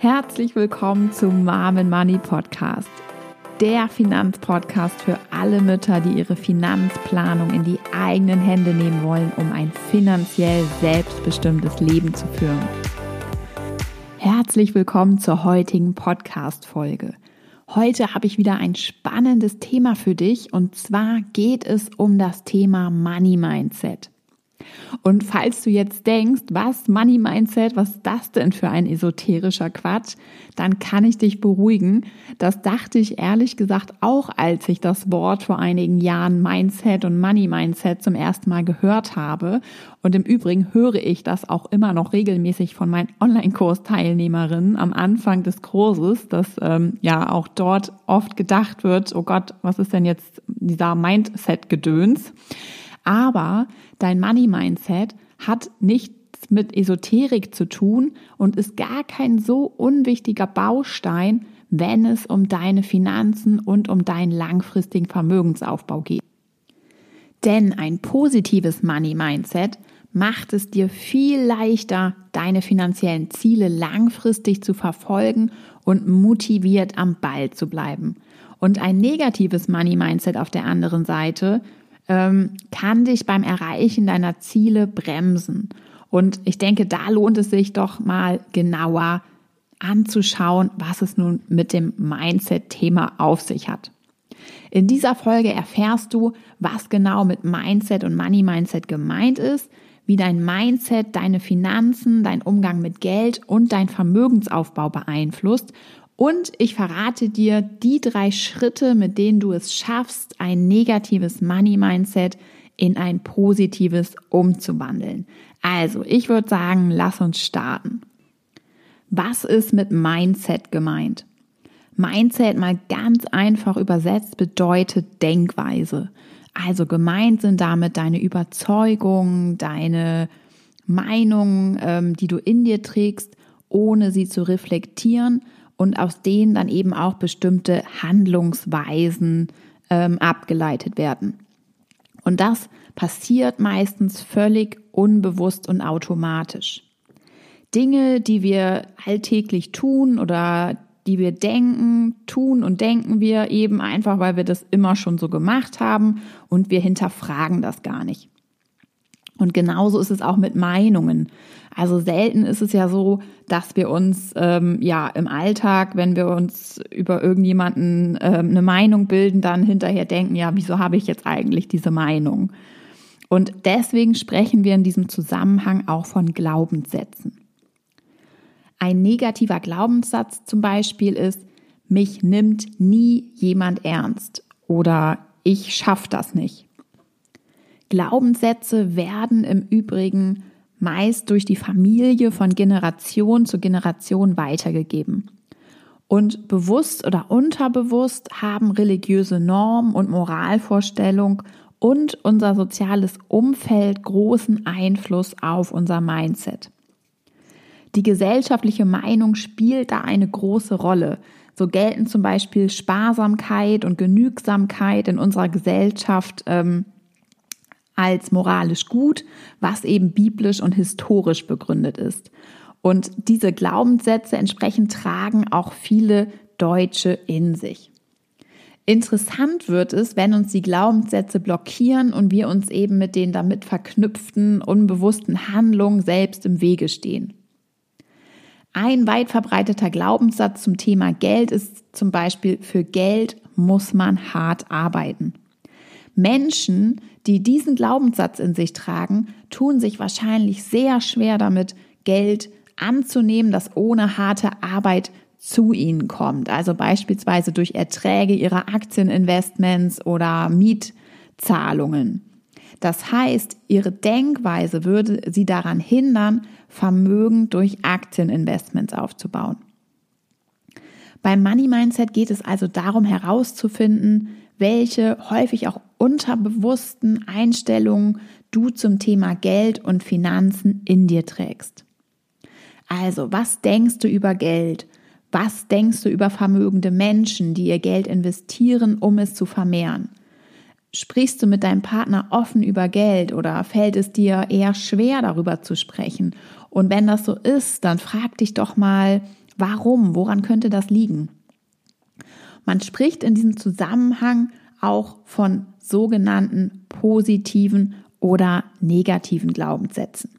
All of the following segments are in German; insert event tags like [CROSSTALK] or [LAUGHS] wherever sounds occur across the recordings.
Herzlich willkommen zum Mom Money Podcast. Der Finanzpodcast für alle Mütter, die ihre Finanzplanung in die eigenen Hände nehmen wollen, um ein finanziell selbstbestimmtes Leben zu führen. Herzlich willkommen zur heutigen Podcast-Folge. Heute habe ich wieder ein spannendes Thema für dich und zwar geht es um das Thema Money Mindset. Und falls du jetzt denkst, was Money Mindset, was ist das denn für ein esoterischer Quatsch, dann kann ich dich beruhigen. Das dachte ich ehrlich gesagt auch, als ich das Wort vor einigen Jahren Mindset und Money Mindset zum ersten Mal gehört habe. Und im Übrigen höre ich das auch immer noch regelmäßig von meinen Online-Kurs-Teilnehmerinnen am Anfang des Kurses, dass ähm, ja auch dort oft gedacht wird, oh Gott, was ist denn jetzt dieser Mindset-Gedöns? Aber dein Money-Mindset hat nichts mit Esoterik zu tun und ist gar kein so unwichtiger Baustein, wenn es um deine Finanzen und um deinen langfristigen Vermögensaufbau geht. Denn ein positives Money-Mindset macht es dir viel leichter, deine finanziellen Ziele langfristig zu verfolgen und motiviert am Ball zu bleiben. Und ein negatives Money-Mindset auf der anderen Seite ähm, kann dich beim Erreichen deiner Ziele bremsen. Und ich denke, da lohnt es sich doch mal genauer anzuschauen, was es nun mit dem Mindset-Thema auf sich hat. In dieser Folge erfährst du, was genau mit Mindset und Money Mindset gemeint ist, wie dein Mindset deine Finanzen, dein Umgang mit Geld und dein Vermögensaufbau beeinflusst und ich verrate dir die drei Schritte, mit denen du es schaffst, ein negatives Money-Mindset in ein positives umzuwandeln. Also, ich würde sagen, lass uns starten. Was ist mit Mindset gemeint? Mindset mal ganz einfach übersetzt bedeutet Denkweise. Also gemeint sind damit deine Überzeugungen, deine Meinungen, ähm, die du in dir trägst, ohne sie zu reflektieren und aus denen dann eben auch bestimmte Handlungsweisen ähm, abgeleitet werden. Und das passiert meistens völlig unbewusst und automatisch. Dinge, die wir alltäglich tun oder die wir denken, tun und denken wir eben einfach, weil wir das immer schon so gemacht haben und wir hinterfragen das gar nicht. Und genauso ist es auch mit Meinungen. Also selten ist es ja so, dass wir uns ähm, ja im Alltag, wenn wir uns über irgendjemanden ähm, eine Meinung bilden, dann hinterher denken, ja, wieso habe ich jetzt eigentlich diese Meinung? Und deswegen sprechen wir in diesem Zusammenhang auch von Glaubenssätzen. Ein negativer Glaubenssatz zum Beispiel ist, mich nimmt nie jemand ernst oder ich schaffe das nicht. Glaubenssätze werden im Übrigen meist durch die Familie von Generation zu Generation weitergegeben. Und bewusst oder unterbewusst haben religiöse Normen und Moralvorstellung und unser soziales Umfeld großen Einfluss auf unser Mindset. Die gesellschaftliche Meinung spielt da eine große Rolle. So gelten zum Beispiel Sparsamkeit und Genügsamkeit in unserer Gesellschaft ähm, als moralisch gut, was eben biblisch und historisch begründet ist. Und diese Glaubenssätze entsprechend tragen auch viele Deutsche in sich. Interessant wird es, wenn uns die Glaubenssätze blockieren und wir uns eben mit den damit verknüpften, unbewussten Handlungen selbst im Wege stehen. Ein weit verbreiteter Glaubenssatz zum Thema Geld ist zum Beispiel, für Geld muss man hart arbeiten. Menschen, die diesen Glaubenssatz in sich tragen, tun sich wahrscheinlich sehr schwer damit, Geld anzunehmen, das ohne harte Arbeit zu ihnen kommt. Also beispielsweise durch Erträge ihrer Aktieninvestments oder Mietzahlungen. Das heißt, ihre Denkweise würde sie daran hindern, Vermögen durch Aktieninvestments aufzubauen. Beim Money Mindset geht es also darum herauszufinden, welche häufig auch unterbewussten Einstellungen du zum Thema Geld und Finanzen in dir trägst. Also, was denkst du über Geld? Was denkst du über vermögende Menschen, die ihr Geld investieren, um es zu vermehren? Sprichst du mit deinem Partner offen über Geld oder fällt es dir eher schwer darüber zu sprechen? Und wenn das so ist, dann frag dich doch mal, Warum? Woran könnte das liegen? Man spricht in diesem Zusammenhang auch von sogenannten positiven oder negativen Glaubenssätzen.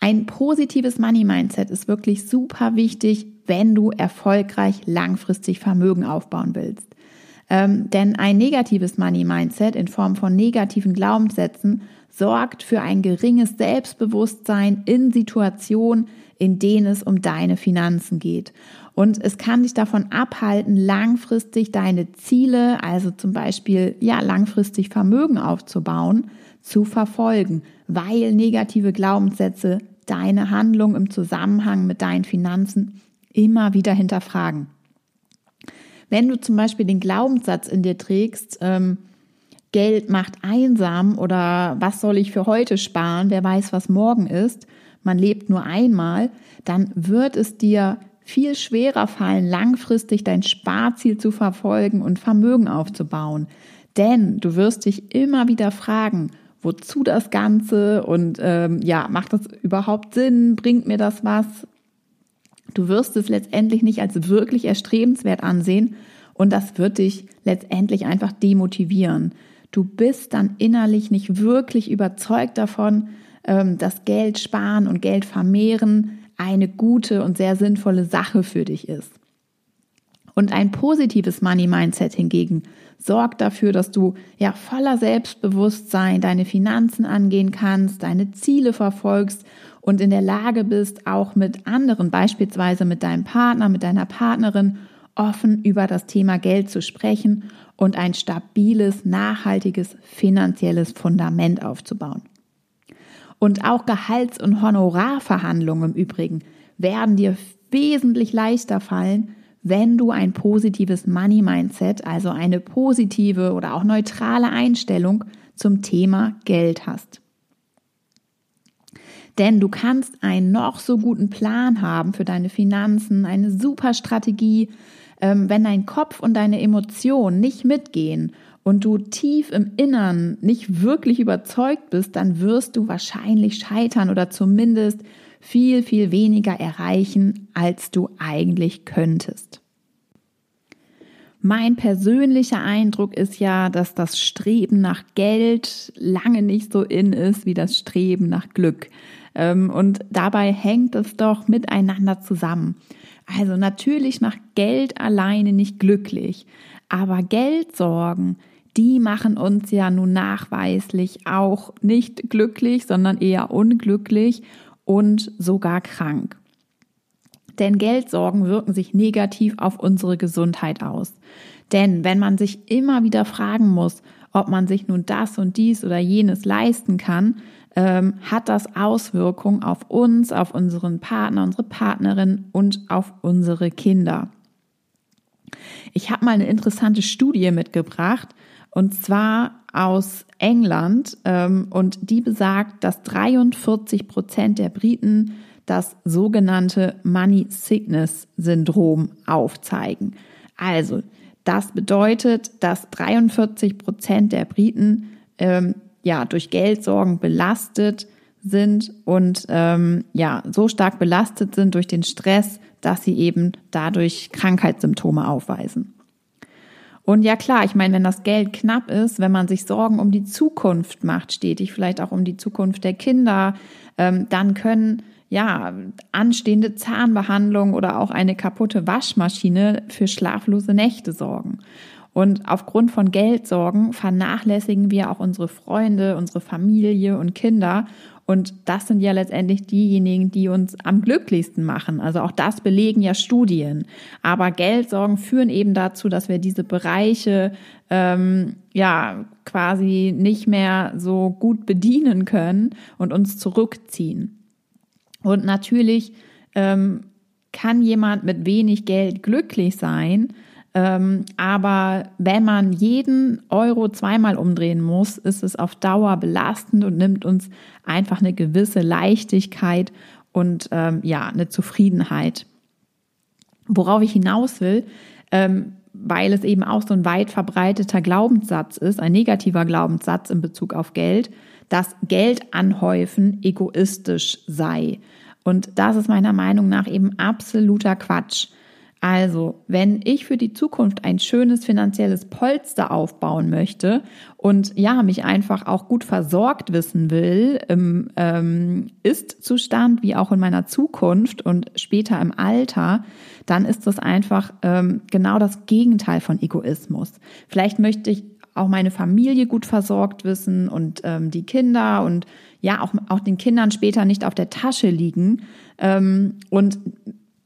Ein positives Money Mindset ist wirklich super wichtig, wenn du erfolgreich langfristig Vermögen aufbauen willst. Ähm, denn ein negatives Money Mindset in Form von negativen Glaubenssätzen sorgt für ein geringes Selbstbewusstsein in Situationen, in denen es um deine Finanzen geht. Und es kann dich davon abhalten, langfristig deine Ziele, also zum Beispiel, ja, langfristig Vermögen aufzubauen, zu verfolgen, weil negative Glaubenssätze deine Handlung im Zusammenhang mit deinen Finanzen immer wieder hinterfragen. Wenn du zum Beispiel den Glaubenssatz in dir trägst, ähm, Geld macht einsam oder was soll ich für heute sparen, wer weiß, was morgen ist, man lebt nur einmal, dann wird es dir viel schwerer fallen, langfristig dein Sparziel zu verfolgen und Vermögen aufzubauen. Denn du wirst dich immer wieder fragen, wozu das Ganze und ähm, ja, macht das überhaupt Sinn? Bringt mir das was? Du wirst es letztendlich nicht als wirklich erstrebenswert ansehen und das wird dich letztendlich einfach demotivieren. Du bist dann innerlich nicht wirklich überzeugt davon, ähm, dass Geld sparen und Geld vermehren eine gute und sehr sinnvolle Sache für dich ist. Und ein positives Money Mindset hingegen sorgt dafür, dass du ja voller Selbstbewusstsein deine Finanzen angehen kannst, deine Ziele verfolgst und in der Lage bist, auch mit anderen, beispielsweise mit deinem Partner, mit deiner Partnerin, offen über das Thema Geld zu sprechen und ein stabiles, nachhaltiges finanzielles Fundament aufzubauen. Und auch Gehalts- und Honorarverhandlungen im Übrigen werden dir wesentlich leichter fallen, wenn du ein positives Money Mindset, also eine positive oder auch neutrale Einstellung zum Thema Geld hast. Denn du kannst einen noch so guten Plan haben für deine Finanzen, eine super Strategie, ähm, wenn dein Kopf und deine Emotionen nicht mitgehen und du tief im Innern nicht wirklich überzeugt bist, dann wirst du wahrscheinlich scheitern oder zumindest viel, viel weniger erreichen, als du eigentlich könntest. Mein persönlicher Eindruck ist ja, dass das Streben nach Geld lange nicht so in ist wie das Streben nach Glück. Ähm, und dabei hängt es doch miteinander zusammen. Also natürlich macht Geld alleine nicht glücklich, aber Geldsorgen, die machen uns ja nun nachweislich auch nicht glücklich, sondern eher unglücklich und sogar krank. Denn Geldsorgen wirken sich negativ auf unsere Gesundheit aus. Denn wenn man sich immer wieder fragen muss, ob man sich nun das und dies oder jenes leisten kann, ähm, hat das Auswirkungen auf uns, auf unseren Partner, unsere Partnerin und auf unsere Kinder. Ich habe mal eine interessante Studie mitgebracht und zwar aus England ähm, und die besagt, dass 43 Prozent der Briten das sogenannte Money Sickness Syndrom aufzeigen. Also, das bedeutet, dass 43 Prozent der Briten ähm, ja durch Geldsorgen belastet sind und ähm, ja so stark belastet sind durch den Stress, dass sie eben dadurch Krankheitssymptome aufweisen. Und ja klar, ich meine, wenn das Geld knapp ist, wenn man sich Sorgen um die Zukunft macht, stetig vielleicht auch um die Zukunft der Kinder, ähm, dann können ja anstehende Zahnbehandlung oder auch eine kaputte Waschmaschine für schlaflose Nächte sorgen. Und aufgrund von Geldsorgen vernachlässigen wir auch unsere Freunde, unsere Familie und Kinder. Und das sind ja letztendlich diejenigen, die uns am glücklichsten machen. Also auch das belegen ja Studien. Aber Geldsorgen führen eben dazu, dass wir diese Bereiche ähm, ja quasi nicht mehr so gut bedienen können und uns zurückziehen. Und natürlich ähm, kann jemand mit wenig Geld glücklich sein, ähm, aber wenn man jeden Euro zweimal umdrehen muss, ist es auf Dauer belastend und nimmt uns einfach eine gewisse Leichtigkeit und ähm, ja, eine Zufriedenheit. Worauf ich hinaus will, ähm, weil es eben auch so ein weit verbreiteter Glaubenssatz ist, ein negativer Glaubenssatz in Bezug auf Geld, dass Geld anhäufen egoistisch sei. Und das ist meiner Meinung nach eben absoluter Quatsch. Also, wenn ich für die Zukunft ein schönes finanzielles Polster aufbauen möchte und ja, mich einfach auch gut versorgt wissen will im ähm, Ist-Zustand wie auch in meiner Zukunft und später im Alter, dann ist das einfach ähm, genau das Gegenteil von Egoismus. Vielleicht möchte ich auch meine Familie gut versorgt wissen und ähm, die Kinder und ja, auch, auch den Kindern später nicht auf der Tasche liegen. Ähm, und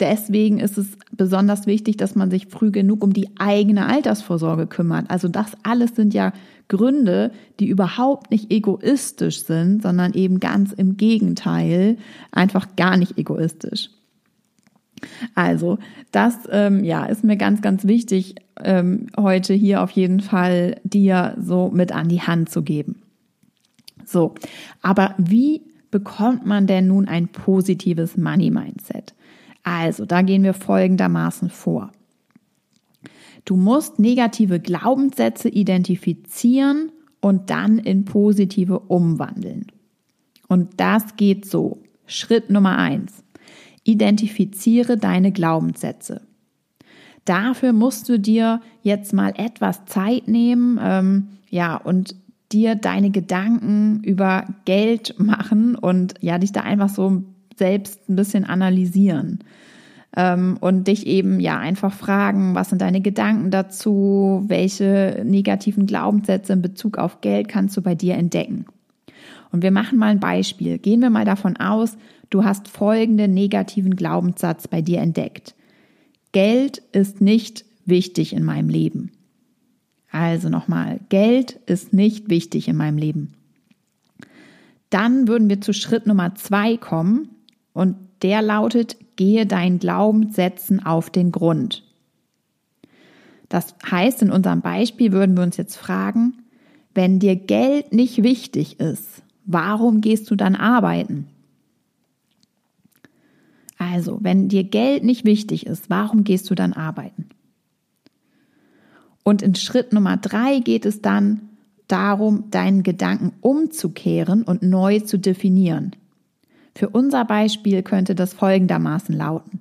deswegen ist es besonders wichtig, dass man sich früh genug um die eigene Altersvorsorge kümmert. Also das alles sind ja Gründe, die überhaupt nicht egoistisch sind, sondern eben ganz im Gegenteil, einfach gar nicht egoistisch. Also, das ähm, ja, ist mir ganz, ganz wichtig, ähm, heute hier auf jeden Fall dir so mit an die Hand zu geben. So, aber wie bekommt man denn nun ein positives Money Mindset? Also, da gehen wir folgendermaßen vor. Du musst negative Glaubenssätze identifizieren und dann in positive umwandeln. Und das geht so. Schritt Nummer eins. Identifiziere deine Glaubenssätze. Dafür musst du dir jetzt mal etwas Zeit nehmen, ähm, ja, und dir deine Gedanken über Geld [LAUGHS] machen und ja, dich da einfach so selbst ein bisschen analysieren. Ähm, und dich eben ja einfach fragen, was sind deine Gedanken dazu, welche negativen Glaubenssätze in Bezug auf Geld kannst du bei dir entdecken. Und wir machen mal ein Beispiel. Gehen wir mal davon aus, du hast folgenden negativen Glaubenssatz bei dir entdeckt. Geld ist nicht wichtig in meinem Leben. Also nochmal, Geld ist nicht wichtig in meinem Leben. Dann würden wir zu Schritt Nummer zwei kommen und der lautet, gehe deinen Glaubenssätzen auf den Grund. Das heißt, in unserem Beispiel würden wir uns jetzt fragen, wenn dir Geld nicht wichtig ist, warum gehst du dann arbeiten? Also, wenn dir Geld nicht wichtig ist, warum gehst du dann arbeiten? Und in Schritt Nummer drei geht es dann darum, deinen Gedanken umzukehren und neu zu definieren. Für unser Beispiel könnte das folgendermaßen lauten.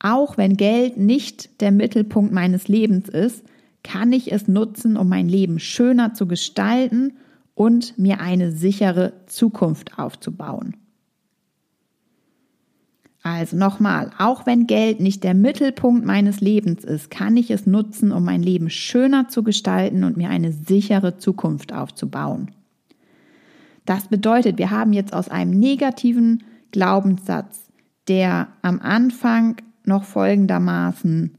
Auch wenn Geld nicht der Mittelpunkt meines Lebens ist, kann ich es nutzen, um mein Leben schöner zu gestalten und mir eine sichere Zukunft aufzubauen. Also nochmal, auch wenn Geld nicht der Mittelpunkt meines Lebens ist, kann ich es nutzen, um mein Leben schöner zu gestalten und mir eine sichere Zukunft aufzubauen. Das bedeutet, wir haben jetzt aus einem negativen Glaubenssatz, der am Anfang noch folgendermaßen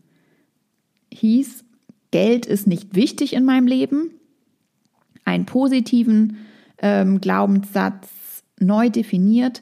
hieß, Geld ist nicht wichtig in meinem Leben, einen positiven ähm, Glaubenssatz neu definiert,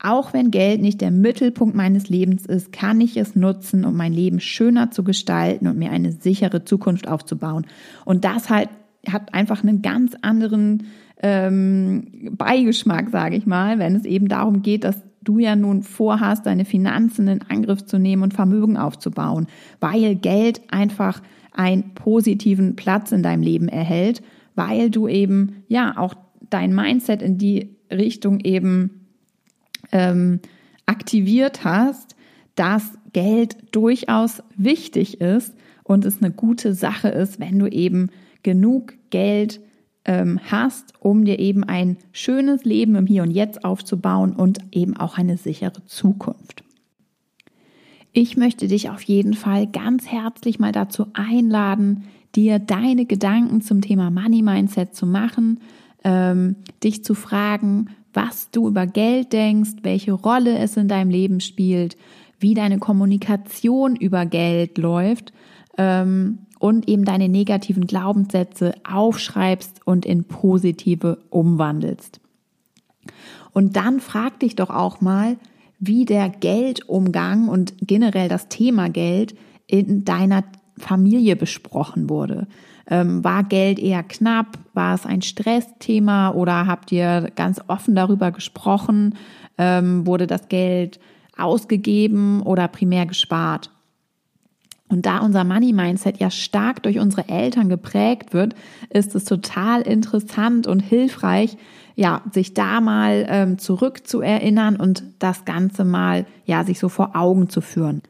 auch wenn Geld nicht der Mittelpunkt meines Lebens ist, kann ich es nutzen, um mein Leben schöner zu gestalten und mir eine sichere Zukunft aufzubauen. Und das halt hat einfach einen ganz anderen ähm, Beigeschmack, sage ich mal, wenn es eben darum geht, dass du ja nun vorhast, deine Finanzen in Angriff zu nehmen und Vermögen aufzubauen, weil Geld einfach einen positiven Platz in deinem Leben erhält, weil du eben ja auch dein Mindset in die Richtung eben ähm, aktiviert hast, dass Geld durchaus wichtig ist und es eine gute Sache ist, wenn du eben genug Geld ähm, hast, um dir eben ein schönes Leben im Hier und Jetzt aufzubauen und eben auch eine sichere Zukunft. Ich möchte dich auf jeden Fall ganz herzlich mal dazu einladen, dir deine Gedanken zum Thema Money Mindset zu machen, ähm, dich zu fragen, was du über Geld denkst, welche Rolle es in deinem Leben spielt, wie deine Kommunikation über Geld läuft ähm, und eben deine negativen Glaubenssätze aufschreibst und in positive umwandelst. Und dann frag dich doch auch mal, wie der Geldumgang und generell das Thema Geld in deiner Familie besprochen wurde. Ähm, war Geld eher knapp? War es ein Stressthema oder habt ihr ganz offen darüber gesprochen? Ähm, wurde das Geld ausgegeben oder primär gespart? Und da unser Money-Mindset ja stark durch unsere Eltern geprägt wird, ist es total interessant und hilfreich, ja, sich da mal ähm, zurückzuerinnern und das Ganze mal, ja, sich so vor Augen zu führen.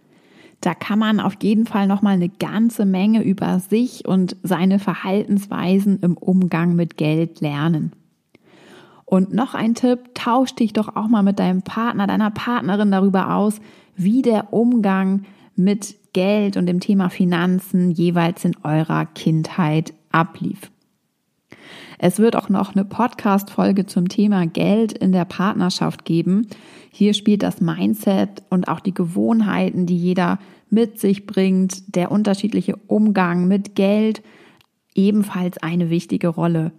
Da kann man auf jeden Fall nochmal eine ganze Menge über sich und seine Verhaltensweisen im Umgang mit Geld lernen. Und noch ein Tipp, tausch dich doch auch mal mit deinem Partner, deiner Partnerin darüber aus, wie der Umgang mit Geld und dem Thema Finanzen jeweils in eurer Kindheit ablief. Es wird auch noch eine Podcast-Folge zum Thema Geld in der Partnerschaft geben. Hier spielt das Mindset und auch die Gewohnheiten, die jeder mit sich bringt, der unterschiedliche Umgang mit Geld ebenfalls eine wichtige Rolle.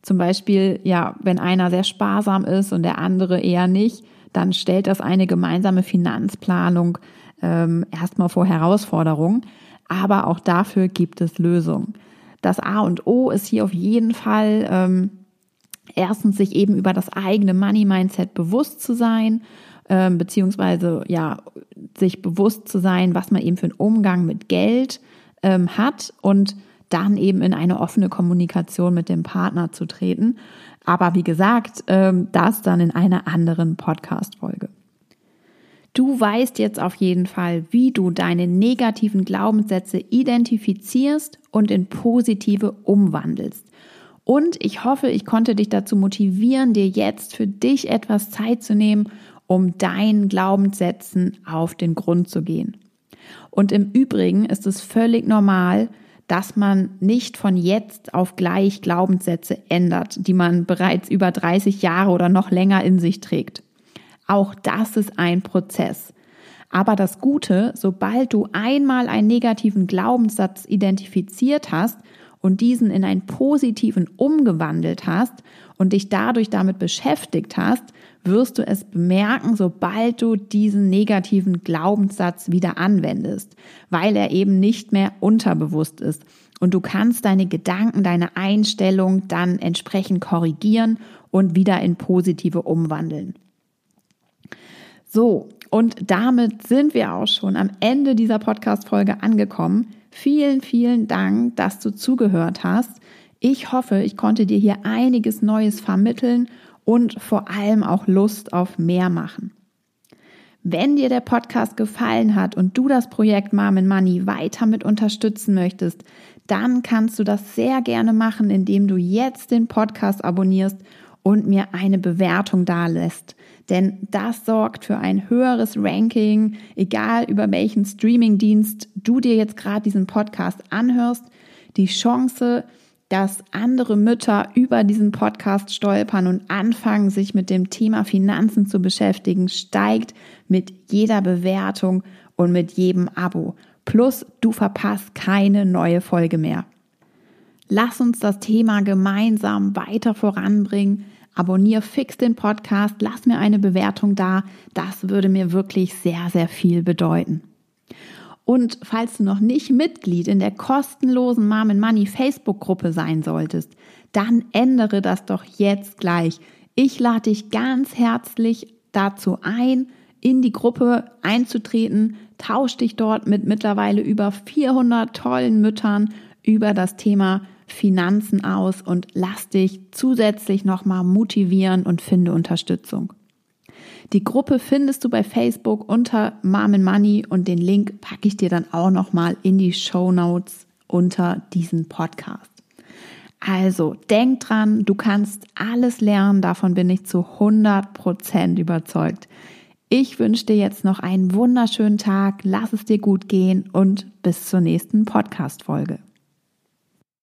Zum Beispiel, ja, wenn einer sehr sparsam ist und der andere eher nicht, dann stellt das eine gemeinsame Finanzplanung ähm, erstmal vor Herausforderungen. Aber auch dafür gibt es Lösungen. Das A und O ist hier auf jeden Fall ähm, erstens sich eben über das eigene Money Mindset bewusst zu sein, ähm, beziehungsweise ja sich bewusst zu sein, was man eben für einen Umgang mit Geld ähm, hat und dann eben in eine offene Kommunikation mit dem Partner zu treten. Aber wie gesagt, ähm, das dann in einer anderen Podcast-Folge. Du weißt jetzt auf jeden Fall, wie du deine negativen Glaubenssätze identifizierst und in positive umwandelst. Und ich hoffe, ich konnte dich dazu motivieren, dir jetzt für dich etwas Zeit zu nehmen, um deinen Glaubenssätzen auf den Grund zu gehen. Und im Übrigen ist es völlig normal, dass man nicht von jetzt auf gleich Glaubenssätze ändert, die man bereits über 30 Jahre oder noch länger in sich trägt. Auch das ist ein Prozess. Aber das Gute, sobald du einmal einen negativen Glaubenssatz identifiziert hast und diesen in einen positiven umgewandelt hast und dich dadurch damit beschäftigt hast, wirst du es bemerken, sobald du diesen negativen Glaubenssatz wieder anwendest, weil er eben nicht mehr unterbewusst ist. Und du kannst deine Gedanken, deine Einstellung dann entsprechend korrigieren und wieder in positive umwandeln. So, und damit sind wir auch schon am Ende dieser Podcast-Folge angekommen. Vielen, vielen Dank, dass du zugehört hast. Ich hoffe, ich konnte dir hier einiges Neues vermitteln und vor allem auch Lust auf mehr machen. Wenn dir der Podcast gefallen hat und du das Projekt Mom and Money weiter mit unterstützen möchtest, dann kannst du das sehr gerne machen, indem du jetzt den Podcast abonnierst und mir eine Bewertung dalässt. Denn das sorgt für ein höheres Ranking, egal über welchen Streamingdienst du dir jetzt gerade diesen Podcast anhörst. Die Chance, dass andere Mütter über diesen Podcast stolpern und anfangen, sich mit dem Thema Finanzen zu beschäftigen, steigt mit jeder Bewertung und mit jedem Abo. Plus, du verpasst keine neue Folge mehr. Lass uns das Thema gemeinsam weiter voranbringen. Abonnier fix den Podcast, lass mir eine Bewertung da. Das würde mir wirklich sehr, sehr viel bedeuten. Und falls du noch nicht Mitglied in der kostenlosen Mom Money Facebook-Gruppe sein solltest, dann ändere das doch jetzt gleich. Ich lade dich ganz herzlich dazu ein, in die Gruppe einzutreten. Tausch dich dort mit mittlerweile über 400 tollen Müttern über das Thema Finanzen aus und lass dich zusätzlich nochmal motivieren und finde Unterstützung. Die Gruppe findest du bei Facebook unter Mom Money und den Link packe ich dir dann auch nochmal in die Show Notes unter diesem Podcast. Also denk dran, du kannst alles lernen, davon bin ich zu 100 Prozent überzeugt. Ich wünsche dir jetzt noch einen wunderschönen Tag, lass es dir gut gehen und bis zur nächsten Podcast-Folge.